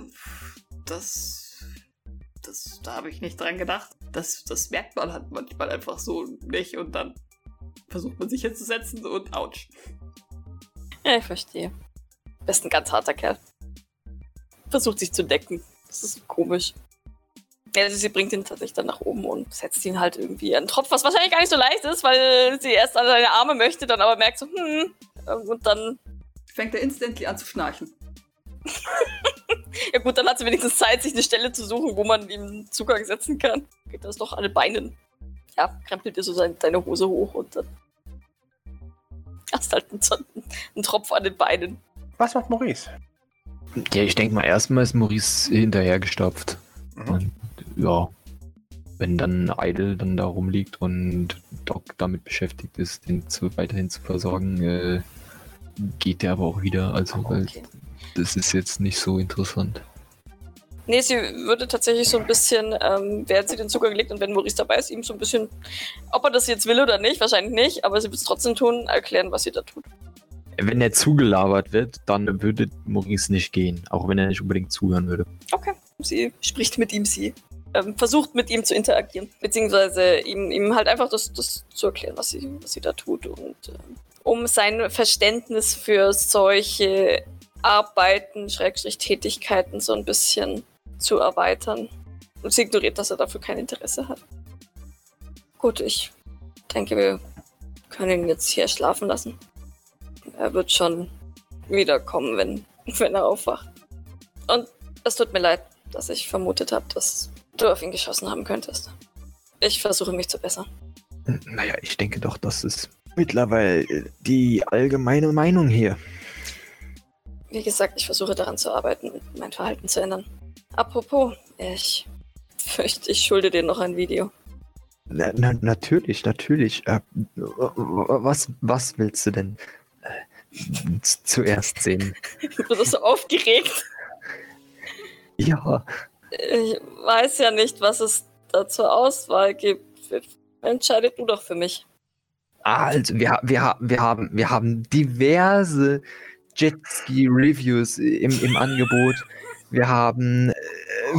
das. Das, da habe ich nicht dran gedacht. Das, das merkt man halt manchmal einfach so nicht und dann versucht man sich hinzusetzen und ouch. Ja, ich verstehe. Bist ein ganz harter Kerl. Versucht sich zu decken. Das ist komisch. Ja, also sie bringt ihn tatsächlich dann nach oben und setzt ihn halt irgendwie an den Tropf, was wahrscheinlich gar nicht so leicht ist, weil sie erst an seine Arme möchte, dann aber merkt so, hm, und dann, Fängt er instantly an zu schnarchen. <laughs> ja gut, dann hat sie wenigstens Zeit, sich eine Stelle zu suchen, wo man ihm Zugang setzen kann. Geht das doch an den Beinen. Ja, krempelt dir so sein, deine Hose hoch und dann hast halt einen, einen Tropf an den Beinen. Was macht Maurice? Ja, ich denke mal, erstmal ist Maurice hinterhergestapft. Mhm. Ja, wenn dann Idle dann da rumliegt und Doc damit beschäftigt ist, den zu, weiterhin zu versorgen, äh, geht der aber auch wieder. Also, weil Okay. das ist jetzt nicht so interessant. Nee, sie würde tatsächlich so ein bisschen, ähm, während sie den Zugang legt und wenn Maurice dabei ist, ihm so ein bisschen, ob er das jetzt will oder nicht, wahrscheinlich nicht, aber sie wird es trotzdem tun, erklären, was sie da tut. Wenn er zugelabert wird, dann würde Maurice nicht gehen, auch wenn er nicht unbedingt zuhören würde. Okay. Sie spricht mit ihm, sie ähm, versucht mit ihm zu interagieren, beziehungsweise ihm, ihm halt einfach das, das zu erklären, was sie, was sie da tut und ähm, um sein Verständnis für solche Arbeiten, Schrägstrich Tätigkeiten so ein bisschen zu erweitern. Und sie ignoriert, dass er dafür kein Interesse hat. Gut, ich denke, wir können ihn jetzt hier schlafen lassen. Er wird schon wiederkommen, wenn, <laughs> wenn er aufwacht. Und es tut mir leid, dass ich vermutet habe, dass du auf ihn geschossen haben könntest. Ich versuche mich zu bessern. Naja, ich denke doch, das ist mittlerweile die allgemeine Meinung hier. Wie gesagt, ich versuche daran zu arbeiten, mein Verhalten zu ändern. Apropos, ich fürchte, ich schulde dir noch ein Video. Na, na, natürlich, natürlich. Äh, was, was willst du denn äh, zuerst sehen? <laughs> Du bist so aufgeregt. Ja, Ich weiß ja nicht, was es da zur Auswahl gibt. Entscheide du doch für mich. also wir, wir, wir, haben, wir haben diverse Jetski-Reviews im, im Angebot. Wir haben äh,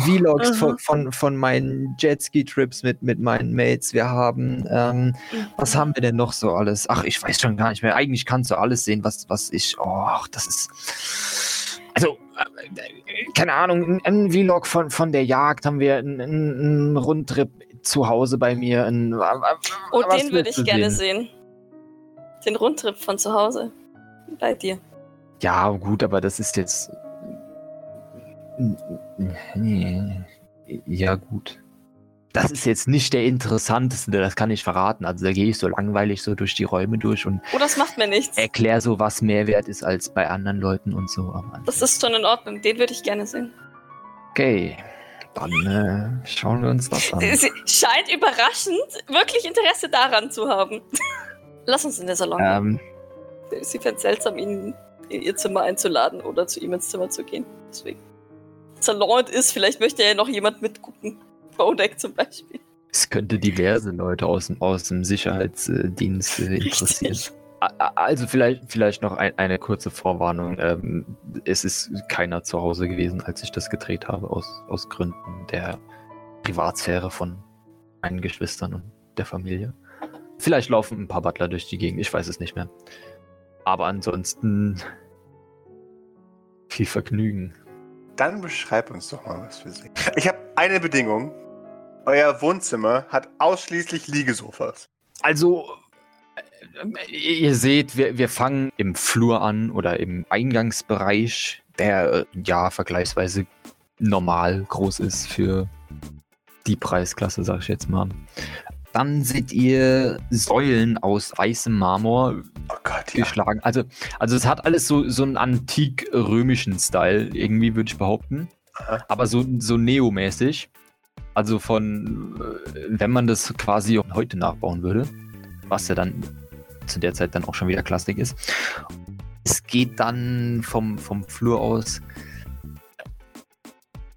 Vlogs Mhm. von, von, von meinen Jetski-Trips mit, mit meinen Mates. Wir haben, ähm, was haben wir denn noch so alles? Ach, ich weiß schon gar nicht mehr. Eigentlich kannst du alles sehen, was, was ich. Oh, das ist. Also, äh, keine Ahnung, ein, Vlog von, von der Jagd haben wir, einen Rundtrip zu Hause bei mir. Ein, Oh, was den würde ich gerne sehen? sehen. Den Rundtrip von zu Hause. Bei dir. Ja, gut, aber das ist jetzt. Ja, gut. Das ist jetzt nicht der interessanteste, das kann ich verraten. Also da gehe ich so langweilig so durch die Räume durch und Oh, das macht mir nichts. erkläre so, was Mehrwert ist als bei anderen Leuten und so. Aber Das ist schon in Ordnung. Den würde ich gerne sehen. okay, Dann äh, schauen wir uns das an. <laughs> Sie scheint überraschend wirklich Interesse daran zu haben. <laughs> Lass uns in den Salon Ähm, gehen. Sie fände es seltsam, ihn in ihr Zimmer einzuladen oder zu ihm ins Zimmer zu gehen. Deswegen. Salon ist, vielleicht möchte ja noch jemand mitgucken. Bodeck zum Beispiel. es könnte diverse Leute aus dem, aus dem Sicherheitsdienst äh, interessieren. Richtig. A- a- Also vielleicht, vielleicht noch ein, eine kurze Vorwarnung. Ähm, es ist keiner zu Hause gewesen, als ich das gedreht habe, aus, aus Gründen der Privatsphäre von meinen Geschwistern und der Familie. Vielleicht laufen ein paar Butler durch die Gegend, ich weiß es nicht mehr. Aber ansonsten viel Vergnügen. Dann beschreib uns doch mal, was wir sehen. Ich habe eine Bedingung. Euer Wohnzimmer hat ausschließlich Liegesofas. Also, äh, ihr seht, wir, wir fangen im Flur an oder im Eingangsbereich, der äh, ja vergleichsweise normal groß ist für die Preisklasse, sag ich jetzt mal. Dann seht ihr Säulen aus weißem Marmor Oh Gott, ja. geschlagen. Also, also es hat alles so, so einen antik-römischen Style, irgendwie würde ich behaupten. <laughs> Aber so, so neomäßig. Also von, äh, wenn man das quasi heute nachbauen würde, was ja dann zu der Zeit dann auch schon wieder Klassik ist. Es geht dann vom, vom Flur aus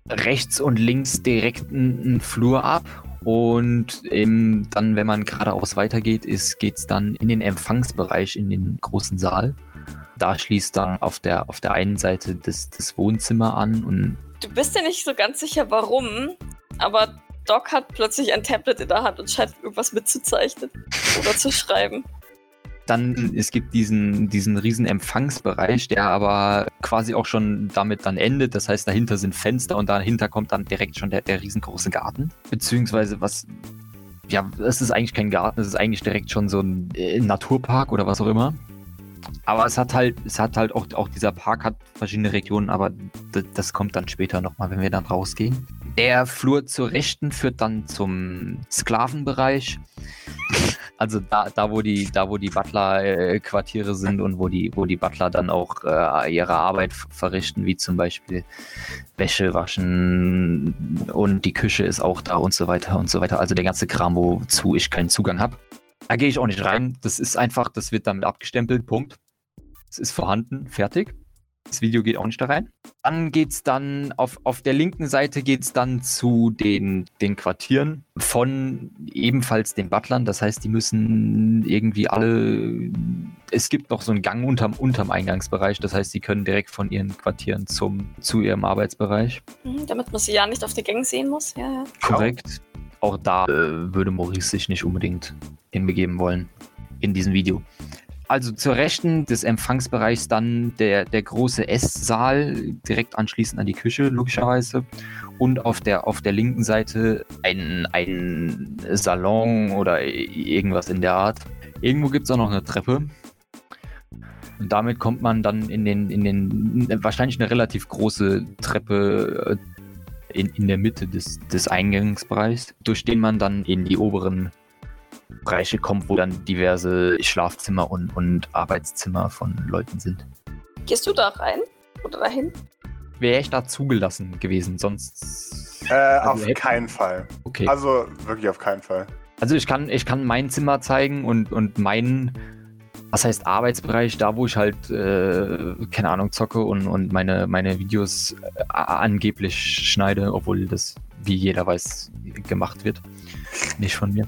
rechts und links direkt einen Flur ab und im, dann, wenn man geradeaus weitergeht, geht es dann in den Empfangsbereich, in den großen Saal. Da schließt dann auf der, auf der einen Seite das, das Wohnzimmer an und Du bist dir nicht so ganz sicher, warum, aber Doc hat plötzlich ein Tablet in der Hand und scheint irgendwas mitzuzeichnen oder zu schreiben. dann es gibt diesen, diesen riesen Empfangsbereich, der aber quasi auch schon damit dann endet. Das heißt, dahinter sind Fenster und dahinter kommt dann direkt schon der, der riesengroße Garten. Beziehungsweise was, ja, es ist eigentlich kein Garten, es ist eigentlich direkt schon so ein äh, Naturpark oder was auch immer. Aber es hat halt, es hat halt auch, auch dieser Park hat verschiedene Regionen, aber das, kommt dann später nochmal, wenn wir dann rausgehen. Der Flur zur Rechten führt dann zum Sklavenbereich. <laughs> Also da, da wo die, da wo die Butler-Quartiere sind und wo die, wo die Butler dann auch äh, ihre Arbeit verrichten, wie zum Beispiel Wäsche waschen und die Küche ist auch da und so weiter und so weiter. Also der ganze Kram, wozu ich keinen Zugang habe. Da gehe ich auch nicht rein. Das ist einfach, das wird damit abgestempelt. Punkt. Es ist vorhanden, fertig. Das Video geht auch nicht da rein. Dann geht's dann auf, auf der linken Seite geht's dann zu den, den Quartieren von ebenfalls den Butlern. Das heißt, die müssen irgendwie alle. Es gibt noch so einen Gang unterm, unterm Eingangsbereich. Das heißt, sie können direkt von ihren Quartieren zum, zu ihrem Arbeitsbereich. Mhm, damit man sie ja nicht auf der Gang sehen muss. Ja, ja. Korrekt. Auch da äh, würde Maurice sich nicht unbedingt hinbegeben wollen in diesem Video. Also zur Rechten des Empfangsbereichs dann der, der große Esssaal, direkt anschließend an die Küche, logischerweise. Und auf der, auf der linken Seite ein, ein Salon oder irgendwas in der Art. Irgendwo gibt es auch noch eine Treppe. Und damit kommt man dann in den, in den, wahrscheinlich eine relativ große Treppe äh, in, in der Mitte des, des Eingangsbereichs, durch den man dann in die oberen Bereiche kommt, wo dann diverse Schlafzimmer und, und Arbeitszimmer von Leuten sind. Gehst du da rein? Oder dahin? Wäre ich da zugelassen gewesen, sonst. Äh, Also auf keinen Fall. Okay. Also wirklich auf keinen Fall. Also ich kann, ich kann mein Zimmer zeigen und, und meinen, was heißt Arbeitsbereich, da wo ich halt, äh, keine Ahnung, zocke und, und meine, meine Videos äh, angeblich schneide, obwohl das, wie jeder weiß, gemacht wird. Nicht von mir.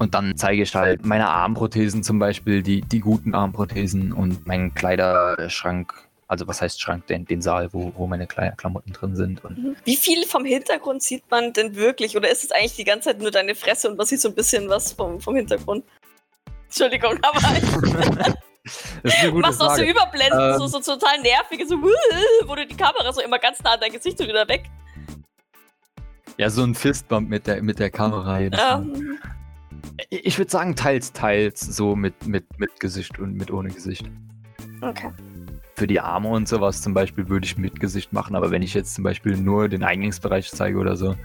Und dann zeige ich halt meine Armprothesen zum Beispiel, die, die guten Armprothesen und meinen Kleiderschrank. Also was heißt Schrank, den, den Saal, wo, wo meine Kle Klamotten drin sind. Und Mhm. Wie viel vom Hintergrund sieht man denn wirklich? Oder ist es eigentlich die ganze Zeit nur deine Fresse und man sieht so ein bisschen was vom, vom Hintergrund? Entschuldigung, <laughs> aber <laughs> das ist eine gute machst du auch so. Überblenden, Ähm. so, so total nervige, so, <laughs> wo du die Kamera so immer ganz nah an dein Gesicht und wieder weg. Ja, so ein Fistbump mit der, mit der Kamera. jedes. Ähm, Ich würde sagen, teils, teils, so mit, mit, mit Gesicht und mit ohne Gesicht. okay. Für die Arme und sowas zum Beispiel würde ich mit Gesicht machen, aber wenn ich jetzt zum Beispiel nur den Eingangsbereich zeige oder so,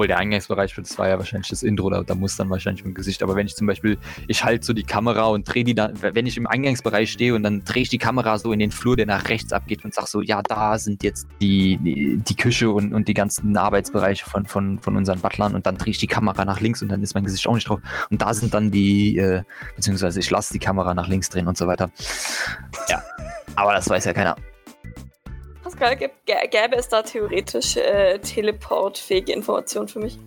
Obwohl der Eingangsbereich, das war ja wahrscheinlich das Intro, da, da muss dann wahrscheinlich mein Gesicht. Aber wenn ich zum Beispiel, ich halte so die Kamera und drehe die dann, wenn ich im Eingangsbereich stehe und dann drehe ich die Kamera so in den Flur, der nach rechts abgeht und sag so, ja, da sind jetzt die, die, die Küche und, und die ganzen Arbeitsbereiche von, von, von unseren Butlern und dann drehe ich die Kamera nach links und dann ist mein Gesicht auch nicht drauf. Und da sind dann die, äh, beziehungsweise ich lasse die Kamera nach links drehen und so weiter. Ja, aber das weiß ja keiner. Pascal, gäb- gä- gäbe es da theoretisch äh, teleportfähige Informationen für mich?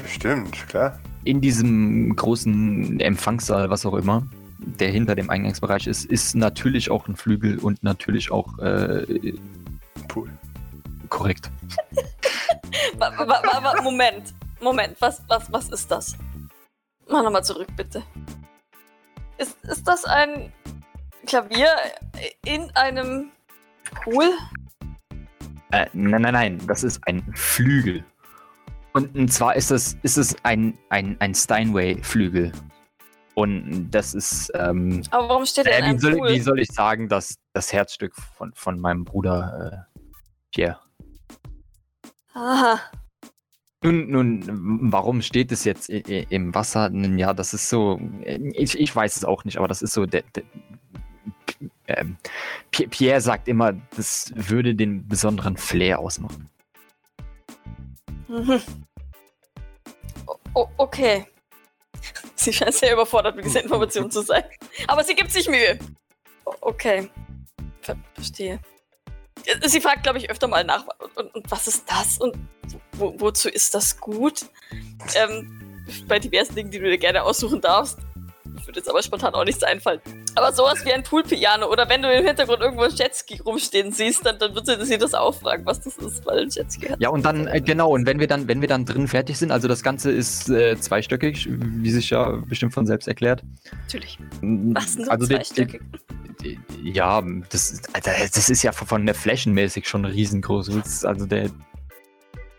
Bestimmt, klar. in diesem großen Empfangssaal, was auch immer, der hinter dem Eingangsbereich ist, ist natürlich auch ein Flügel und natürlich auch äh, Pool. korrekt. <laughs> Moment, Moment, was, was, was ist das? Mach nochmal zurück, bitte. Ist, ist das ein Klavier in einem Pool? Äh, nein, nein, nein, das ist ein Flügel. Und, und zwar ist es, ist es ein, ein, ein Steinway-Flügel. Und das ist, ähm, Aber warum steht er in äh, wie, soll, wie soll ich sagen, das, das Herzstück von, von meinem Bruder äh, Pierre. Aha. Nun, nun, warum steht es jetzt im Wasser? Ja, das ist so. Ich, ich weiß es auch nicht, aber das ist so. Der, der, ähm, Pi- Pierre sagt immer, das würde den besonderen Flair ausmachen. Mhm. Okay. Sie scheint sehr überfordert mit dieser Information zu sein. Aber sie gibt sich Mühe. Okay. Ver verstehe. Äh, Sie fragt, glaube ich, öfter mal nach, und, und, was ist das? Und wo, wozu ist das gut? Ähm, bei diversen Dingen, die du dir gerne aussuchen darfst. Würde jetzt aber spontan auch nichts einfallen. Aber sowas wie ein Poolpiano oder wenn du im Hintergrund irgendwo ein Jetski rumstehen siehst, dann, dann wird sie das auch fragen, was das ist, weil ein Jetski hat. Ja, und dann, äh, genau, und wenn wir dann, wenn wir dann drin fertig sind, also das Ganze ist äh, zweistöckig, wie sich ja bestimmt von selbst erklärt. Natürlich. Was sind so also zwei die- die- Ja, das, ist- Alter, das ist ja von der Flächenmäßig schon riesengroß. Also der.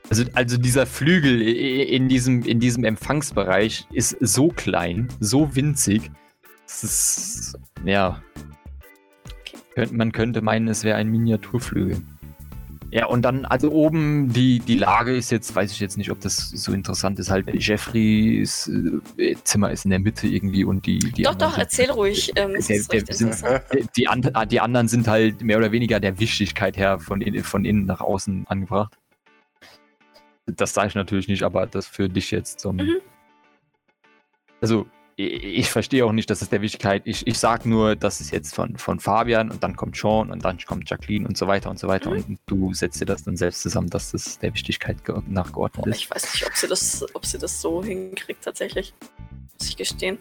Also, also dieser Flügel in diesem, in diesem Empfangsbereich ist so klein, so winzig. Das ist. Ja. Könnt- Man könnte meinen, es wäre ein Miniaturflügel. Ja, und dann, also oben die, die Lage ist jetzt, weiß ich jetzt nicht, ob das so interessant ist, halt Jeffreys äh, Zimmer ist in der Mitte irgendwie und die, die doch, doch, sind- erzähl ruhig. Ähm, das Der- der- recht sind- die, die, and, ah, die anderen sind halt mehr oder weniger der Wichtigkeit her von, in, von innen nach außen angebracht. Das sage ich natürlich nicht, aber das für dich jetzt zum. Mhm. Also, ich, verstehe auch nicht, dass es der Wichtigkeit. Ich, ich sage nur, das ist jetzt von, von Fabian und dann kommt Sean und dann kommt Jacqueline und so weiter und so weiter. Mhm. Und du setzt dir das dann selbst zusammen, dass das der Wichtigkeit ge- nachgeordnet ist. ich weiß nicht, ob sie, das, ob sie das so hinkriegt, tatsächlich. Muss ich gestehen.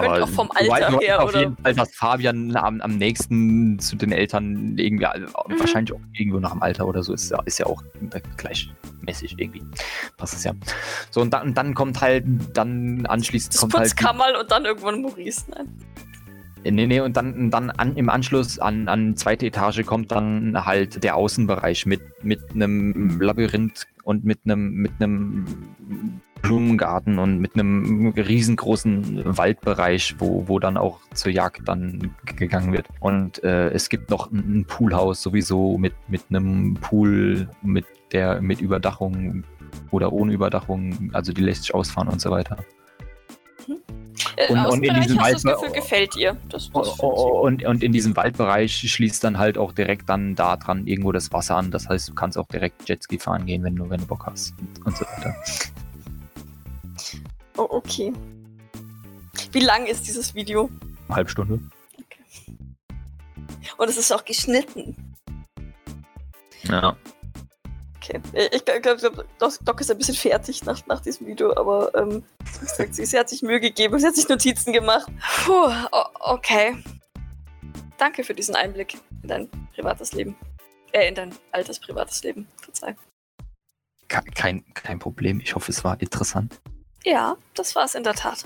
Könnte Aber auch vom Alter her, auf oder? jeden Fall, dass Fabian am, am nächsten zu den Eltern irgendwie, also Mhm. wahrscheinlich auch irgendwo nach dem Alter oder so, ist ja, ist ja auch gleichmäßig irgendwie. Passt es ja. So, und dann, und dann kommt halt, dann anschließend Das kommt halt. Putzkammerl und dann irgendwann Maurice. Nein. Nee, nee, und dann, dann an, im Anschluss an, an zweite Etage kommt dann halt der Außenbereich mit, mit einem Labyrinth und mit einem, mit einem Blumengarten und mit einem riesengroßen Waldbereich, wo, wo dann auch zur Jagd dann gegangen wird. Und äh, es gibt noch ein, ein Poolhaus sowieso mit, mit einem Pool, mit der, mit Überdachung oder ohne Überdachung, also die lässt sich ausfahren und so weiter. Äh, Und- und in diesem hast du das Wald- Gefühl, gefällt ihr. Das, das Und, und in diesem Waldbereich schließt dann halt auch direkt dann da dran irgendwo das Wasser an. Das heißt, du kannst auch direkt Jetski fahren gehen, wenn du, wenn du Bock hast und, und so weiter. Oh, okay. Wie lang ist dieses Video? Eine halbe Stunde. Und es ist auch geschnitten. Ja. Okay. Ich glaube, glaub, Doc Doc ist ein bisschen fertig nach, nach diesem Video, aber ähm, sie, sie hat sich Mühe gegeben, sie hat sich Notizen gemacht. Puh, okay. Danke für diesen Einblick in dein privates Leben. Äh, in dein altes privates Leben. Verzeih. Ke- Kein, kein Problem. Ich hoffe, es war interessant. Ja, das war es in der Tat.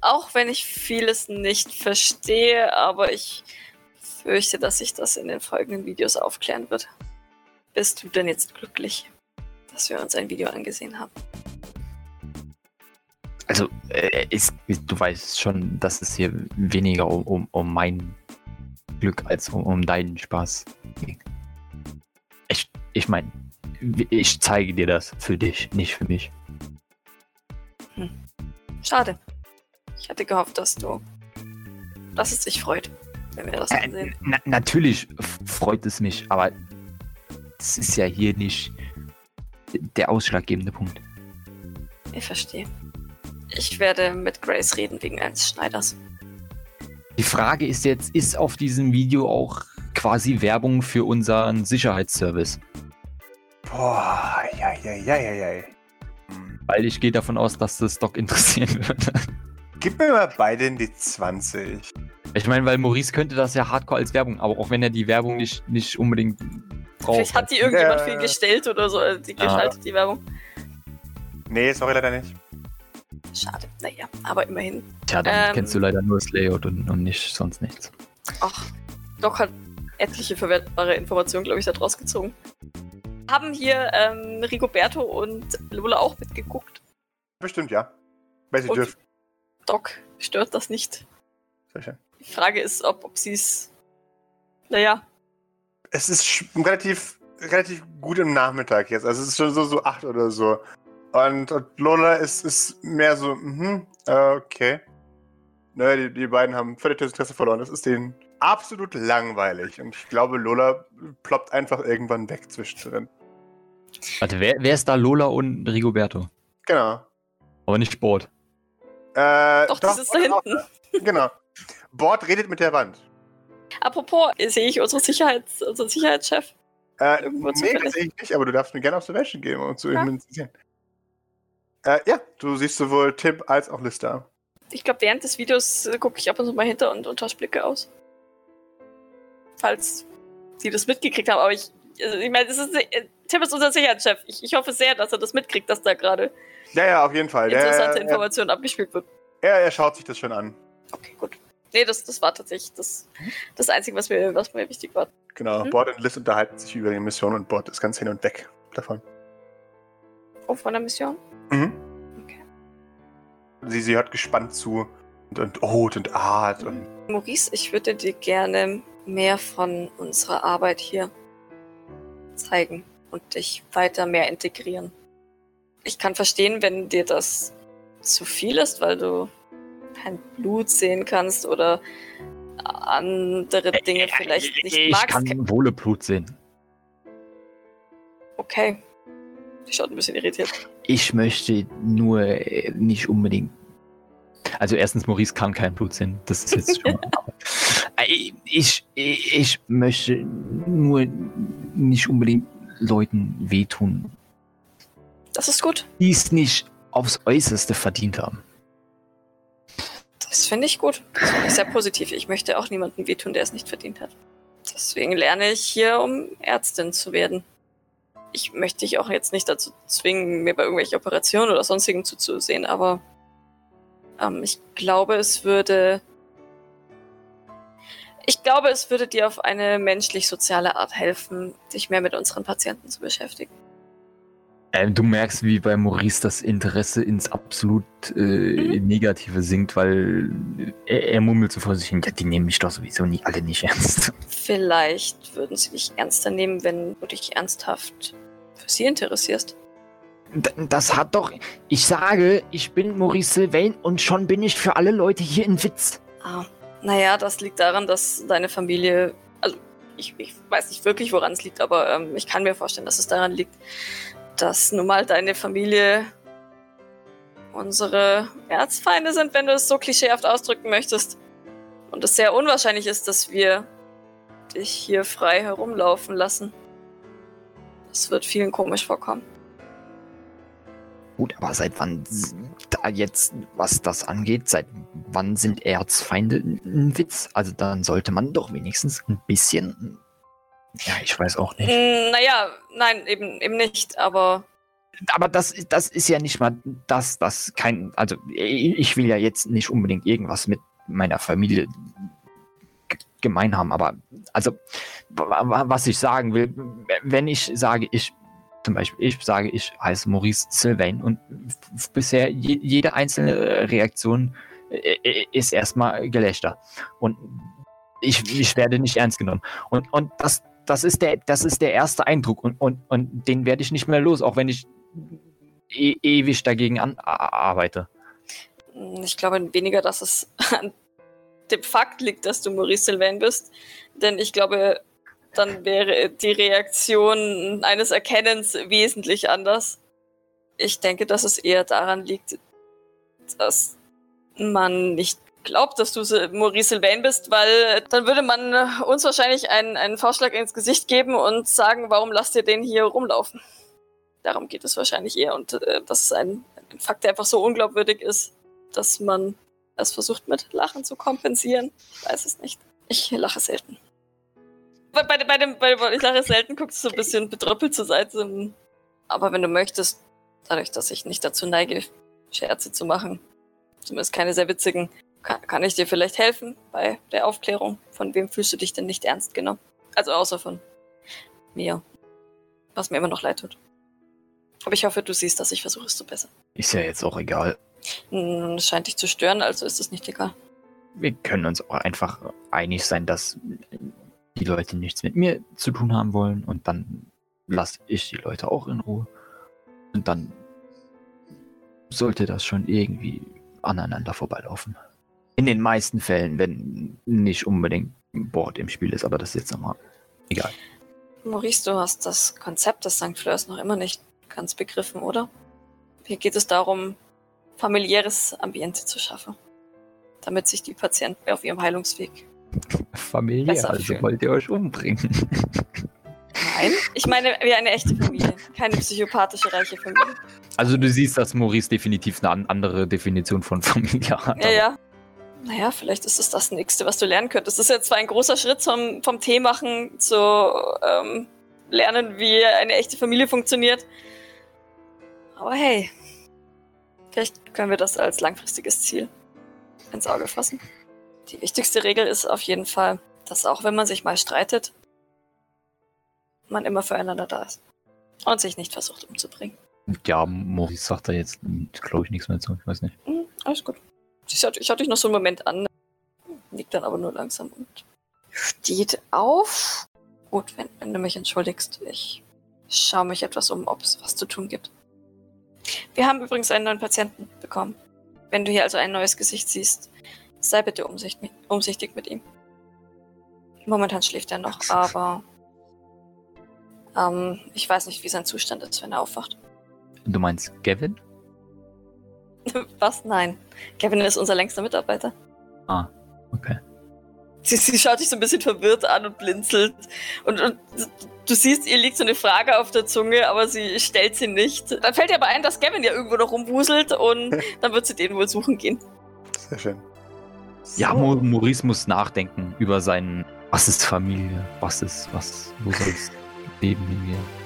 Auch wenn ich vieles nicht verstehe, aber ich fürchte, dass sich das in den folgenden Videos aufklären wird. Bist du denn jetzt glücklich, dass wir uns ein Video angesehen haben? Also, äh, ist, du weißt schon, dass es hier weniger um, um, um mein Glück als um, um deinen Spaß ging. Ich, ich meine, Ich zeige dir das für dich, nicht für mich. Schade. Ich hatte gehofft, dass du. dass es dich freut, wenn wir das Äh, ansehen. na, natürlich freut es mich, aber es ist ja hier nicht der ausschlaggebende Punkt. Ich verstehe. Ich werde mit Grace reden wegen eines Schneiders. Die Frage ist jetzt, ist auf diesem Video auch quasi Werbung für unseren Sicherheitsservice? Boah, ja, ja, ja, ja, ja. Weil ich gehe davon aus, dass das Doc interessieren <laughs> wird. Gib mir mal beide die 20. Ich meine, weil Maurice könnte das ja hardcore als Werbung, aber auch wenn er die Werbung nicht, nicht unbedingt braucht. Vielleicht hat die irgendjemand Ja. viel gestellt oder so, äh, die Ah. geschaltet, die Werbung. Nee, sorry, leider nicht. Schade. Naja, aber immerhin. Tja, dann Ähm. kennst du leider nur das Layout und, und nicht sonst nichts. Ach, Doc hat etliche verwertbare Informationen, glaube ich, daraus gezogen. Haben hier ähm, Rigoberto und Lola auch mitgeguckt. Bestimmt, ja. Weil sie Und- dürfen. Doc stört das nicht. Sehr schön. Die Frage ist, ob, ob sie es. Naja, Es ist relativ, relativ gut im Nachmittag jetzt. Also es ist schon so, so acht oder so. Und, und Lola ist, ist mehr so, mhm, äh, okay. Ne, die, die beiden haben völlig das Interesse verloren. Das ist denen absolut langweilig. Und ich glaube, Lola ploppt einfach irgendwann weg zwischendrin. Warte, wer, wer ist da Lola und Rigoberto? Genau. Aber nicht Sport. Äh, doch, das ist da auch- hinten. Genau. Bord redet mit der Wand. Apropos, sehe ich unsere Sicherheits, unseren Sicherheitschef? Äh, nee, zufällig. tatsächlich nicht, aber du darfst mir gerne Observation geben, um zu Ja. identifizieren. Äh, ja, du siehst sowohl Tim als auch Lister. Ich glaube, während des Videos äh, gucke ich ab und zu mal hinter und, und tausche Blicke aus. Falls sie das mitgekriegt haben, aber ich. Also ich meine, Tim ist unser Sicherheitschef. Ich, ich hoffe sehr, dass er das mitkriegt, dass da gerade Ja, ja, auf jeden Fall. Interessante er, Informationen abgespielt wird. er, er schaut sich das schon an. Okay, gut. Nee, das, das war tatsächlich das, das Einzige, was mir, was mir wichtig war. Genau, Mhm. Bord und Liz unterhalten sich über die Mission und Bord ist ganz hin und weg davon. Oh, von der Mission? Mhm. Okay. Sie, sie hört gespannt zu und, und Ot und Art und Maurice, ich würde dir gerne mehr von unserer Arbeit hier zeigen und dich weiter mehr integrieren. Ich kann verstehen, wenn dir das zu viel ist, weil du kein Blut sehen kannst oder andere Dinge vielleicht nicht ich magst. kann wohle Blut sehen. Okay. Die schaut ein bisschen irritiert. Ich möchte nur äh, nicht unbedingt. Also erstens, Maurice kann kein Blut sehen. Das ist jetzt schon. <laughs> Äh, ich, ich, ich möchte nur nicht unbedingt Leuten wehtun, Das ist gut. die es nicht aufs Äußerste verdient haben. Das finde ich gut. Das finde ich sehr positiv. Ich möchte auch niemandem wehtun, der es nicht verdient hat. Deswegen lerne ich hier, um Ärztin zu werden. Ich möchte dich auch jetzt nicht dazu zwingen, mir bei irgendwelchen Operationen oder sonstigen zuzusehen, aber ähm, ich glaube, es würde. Ich glaube, es würde dir auf eine menschlich-soziale Art helfen, dich mehr mit unseren Patienten zu beschäftigen. Ähm, du merkst, wie bei Maurice das Interesse ins absolut äh, Negative sinkt, weil er, er murmelt so vor sich hin, ja, die nehmen mich doch sowieso nie alle nicht ernst. Vielleicht würden sie dich ernster nehmen, wenn du dich ernsthaft für sie interessierst. D- Das hat doch. Ich sage, ich bin Maurice Sylvain und schon bin ich für alle Leute hier ein Witz. Ah, naja, das liegt daran, dass deine Familie. Also, ich, ich weiß nicht wirklich, woran es liegt, aber ähm, ich kann mir vorstellen, dass es daran liegt, dass nun mal deine Familie unsere Erzfeinde sind, wenn du es so klischeehaft ausdrücken möchtest. Und es sehr unwahrscheinlich ist, dass wir dich hier frei herumlaufen lassen. Das wird vielen komisch vorkommen. Gut, aber seit wann da jetzt, was das angeht, seit wann sind Erzfeinde ein Witz? Also dann sollte man doch wenigstens ein bisschen. Ja, ich weiß auch nicht. Mm, naja, nein, eben, eben nicht, aber Aber das, das ist ja nicht mal das, das kein. Also ich will ja jetzt nicht unbedingt irgendwas mit meiner Familie gemein haben, aber also wa- wa- was ich sagen will, wenn ich sage, ich zum Beispiel, ich sage, ich heiße Maurice Sylvain und bisher je, jede einzelne äh, Reaktion ist erstmal Gelächter und ich, ich werde nicht ernst genommen und, und das das ist der, das ist der erste Eindruck und, und, und den werde ich nicht mehr los, auch wenn ich e ewig dagegen an arbeite. Ich glaube weniger, dass es an dem Fakt liegt, dass du Maurice Sylvain bist, denn ich glaube, dann wäre die Reaktion eines Erkennens wesentlich anders. Ich denke, dass es eher daran liegt, dass man nicht glaubt, dass du Maurice Sylvain bist, weil dann würde man uns wahrscheinlich einen, einen Vorschlag ins Gesicht geben und sagen, warum lasst ihr den hier rumlaufen? Darum geht es wahrscheinlich eher. Und äh, das ist ein, ein Fakt, der einfach so unglaubwürdig ist, dass man es versucht mit Lachen zu kompensieren. Ich weiß es nicht. Ich lache selten. Bei, bei, bei dem, bei, ich lache selten, guckst du so ein bisschen betröppelt zur Seite. Aber wenn du möchtest, dadurch, dass ich nicht dazu neige, Scherze zu machen, zumindest keine sehr witzigen, kann, kann ich dir vielleicht helfen bei der Aufklärung? Von wem fühlst du dich denn nicht ernst genommen? Also außer von mir. Was mir immer noch leid tut. Aber ich hoffe, du siehst, dass ich versuche es zu bessern. Ist ja jetzt auch egal. Hm, es scheint dich zu stören, also ist es nicht egal. Wir können uns auch einfach einig sein, dass die Leute nichts mit mir zu tun haben wollen und dann lasse ich die Leute auch in Ruhe. Und dann sollte das schon irgendwie aneinander vorbeilaufen. In den meisten Fällen, wenn nicht unbedingt ein Board im Spiel ist, aber das ist jetzt nochmal egal. Maurice, du hast das Konzept des St. Fleurs noch immer nicht ganz begriffen, oder? Hier geht es darum, familiäres Ambiente zu schaffen, damit sich die Patienten auf ihrem Heilungsweg Familiär, also wollt ihr euch umbringen. <laughs> Nein, ich meine wie eine echte Familie, keine psychopathische reiche Familie. Also du siehst, dass Maurice definitiv eine andere Definition von Familie hat. Ja, ja. Naja, vielleicht ist es das Nächste, was du lernen könntest. Das ist jetzt zwar ein großer Schritt vom, vom Tee machen zu ähm, lernen, wie eine echte Familie funktioniert. Aber hey, vielleicht können wir das als langfristiges Ziel ins Auge fassen. Die wichtigste Regel ist auf jeden Fall, dass auch wenn man sich mal streitet, man immer füreinander da ist. Und sich nicht versucht umzubringen. Ja, Maurice sagt da jetzt, glaube ich, nichts mehr zu. Ich weiß nicht. Mhm, alles gut. Ich hatte, ich hatte noch so einen Moment an. Liegt dann aber nur langsam und steht auf. Gut, wenn, wenn du mich entschuldigst, ich schaue mich etwas um, ob es was zu tun gibt. Wir haben übrigens einen neuen Patienten bekommen. Wenn du hier also ein neues Gesicht siehst, sei bitte umsichtig, umsichtig mit ihm. Momentan schläft er noch, aber ähm, ich weiß nicht, wie sein Zustand ist, wenn er aufwacht. Du meinst Gavin? <laughs> Was? Nein. Gavin ist unser längster Mitarbeiter. Ah, okay. Sie, sie schaut dich so ein bisschen verwirrt an und blinzelt. Und, und du siehst, ihr liegt so eine Frage auf der Zunge, aber sie stellt sie nicht. Dann fällt ihr aber ein, dass Gavin ja irgendwo noch rumwuselt und <laughs> dann wird sie den wohl suchen gehen. Sehr schön. So. Ja, Maurice muss nachdenken über seinen, was ist Familie, was ist, was, wo soll es Leben hingehen.